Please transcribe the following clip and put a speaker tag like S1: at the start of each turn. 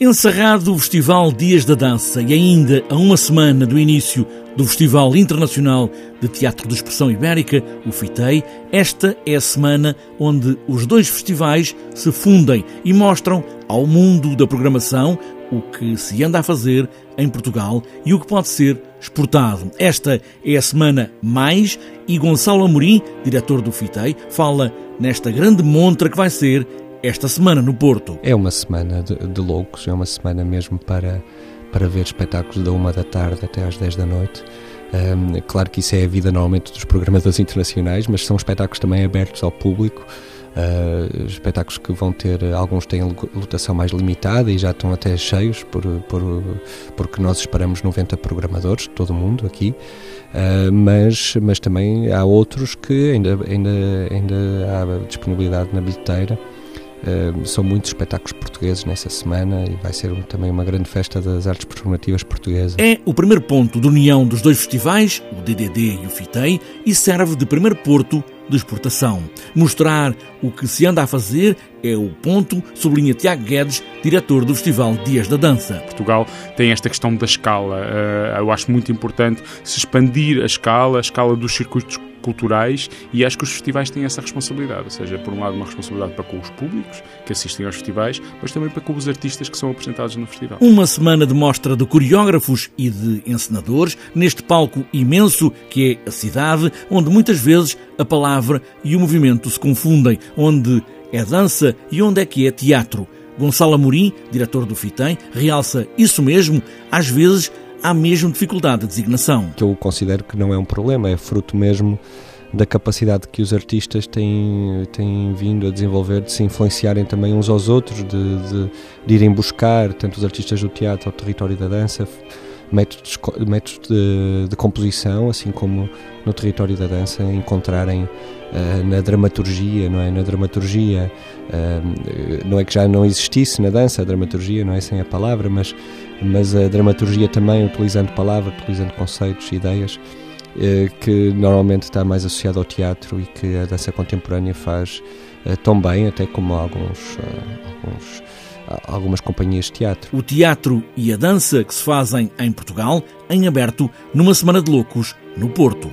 S1: Encerrado o Festival Dias da Dança e ainda a uma semana do início do Festival Internacional de Teatro de Expressão Ibérica, o FITEI, esta é a semana onde os dois festivais se fundem e mostram ao mundo da programação o que se anda a fazer em Portugal e o que pode ser exportado. Esta é a semana mais e Gonçalo Amorim, diretor do FITEI, fala nesta grande montra que vai ser esta semana no Porto.
S2: É uma semana de, de loucos, é uma semana mesmo para, para ver espetáculos da uma da tarde até às 10 da noite. Um, claro que isso é a vida normalmente dos programadores internacionais, mas são espetáculos também abertos ao público. Uh, espetáculos que vão ter, alguns têm lotação mais limitada e já estão até cheios, por, por, porque nós esperamos 90 programadores, todo mundo aqui, uh, mas, mas também há outros que ainda, ainda, ainda há disponibilidade na bilheteira Uh, são muitos espetáculos portugueses nessa semana e vai ser também uma grande festa das artes performativas portuguesas.
S1: É o primeiro ponto de união dos dois festivais, o DDD e o FITEI, e serve de primeiro porto de exportação. Mostrar o que se anda a fazer é o ponto, sublinha Tiago Guedes, diretor do Festival Dias da Dança.
S3: Portugal tem esta questão da escala. Uh, eu acho muito importante se expandir a escala, a escala dos circuitos culturais e acho que os festivais têm essa responsabilidade, ou seja, por um lado uma responsabilidade para com os públicos que assistem aos festivais, mas também para com os artistas que são apresentados no festival.
S1: Uma semana de mostra de coreógrafos e de encenadores neste palco imenso que é a cidade, onde muitas vezes a palavra e o movimento se confundem, onde é dança e onde é que é teatro. Gonçalo Amorim, diretor do FITEM, realça isso mesmo, às vezes há mesmo dificuldade de designação.
S2: Que eu considero que não é um problema, é fruto mesmo da capacidade que os artistas têm, têm vindo a desenvolver de se influenciarem também uns aos outros, de, de, de irem buscar, tanto os artistas do teatro ao território da dança, métodos, métodos de, de, composição, assim como no território da dança, encontrarem uh, na dramaturgia, não é? Na dramaturgia, uh, não é que já não existisse na dança a dramaturgia, não é sem a palavra, mas, mas a dramaturgia também, utilizando palavra, utilizando conceitos, ideias, uh, que normalmente está mais associado ao teatro e que a dança contemporânea faz tão bem, até como alguns, alguns algumas companhias de teatro.
S1: O teatro e a dança que se fazem em Portugal, em aberto, numa Semana de Loucos, no Porto.